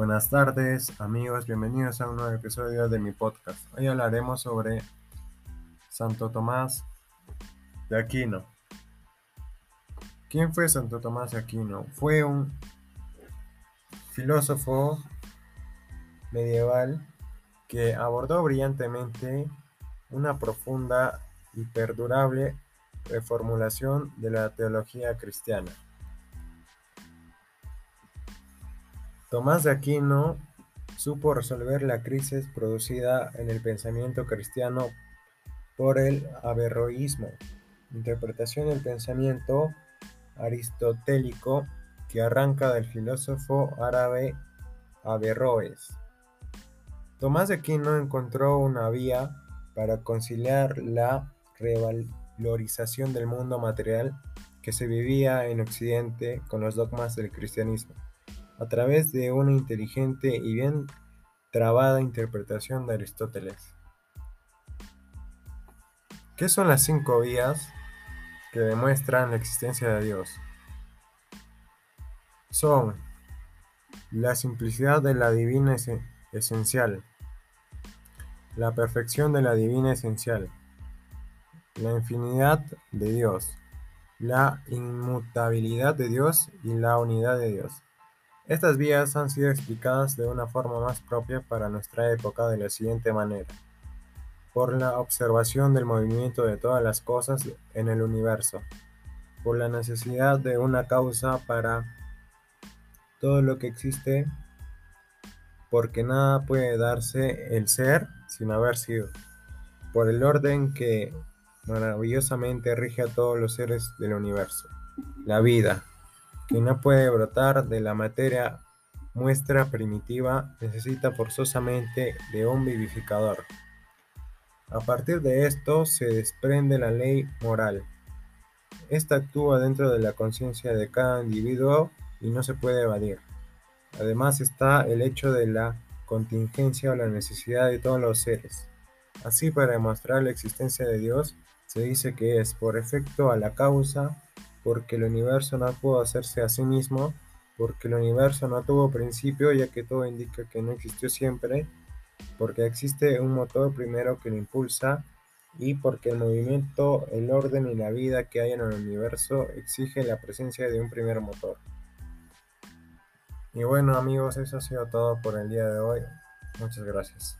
Buenas tardes amigos, bienvenidos a un nuevo episodio de mi podcast. Hoy hablaremos sobre Santo Tomás de Aquino. ¿Quién fue Santo Tomás de Aquino? Fue un filósofo medieval que abordó brillantemente una profunda y perdurable reformulación de la teología cristiana. Tomás de Aquino supo resolver la crisis producida en el pensamiento cristiano por el averroísmo, interpretación del pensamiento aristotélico que arranca del filósofo árabe Averroes. Tomás de Aquino encontró una vía para conciliar la revalorización del mundo material que se vivía en Occidente con los dogmas del cristianismo a través de una inteligente y bien trabada interpretación de Aristóteles. ¿Qué son las cinco vías que demuestran la existencia de Dios? Son la simplicidad de la divina esencial, la perfección de la divina esencial, la infinidad de Dios, la inmutabilidad de Dios y la unidad de Dios. Estas vías han sido explicadas de una forma más propia para nuestra época de la siguiente manera. Por la observación del movimiento de todas las cosas en el universo. Por la necesidad de una causa para todo lo que existe. Porque nada puede darse el ser sin haber sido. Por el orden que maravillosamente rige a todos los seres del universo. La vida, que no puede brotar de la materia muestra primitiva necesita forzosamente de un vivificador. A partir de esto se desprende la ley moral. Esta actúa dentro de la conciencia de cada individuo y no se puede evadir. Además está el hecho de la contingencia o la necesidad de todos los seres. Así para demostrar la existencia de Dios se dice que es por efecto a la causa porque el universo no pudo hacerse a sí mismo, porque el universo no tuvo principio, ya que todo indica que no existió siempre, porque existe un motor primero que lo impulsa, y porque el movimiento, el orden y la vida que hay en el universo exige la presencia de un primer motor. Y bueno amigos, eso ha sido todo por el día de hoy. Muchas gracias.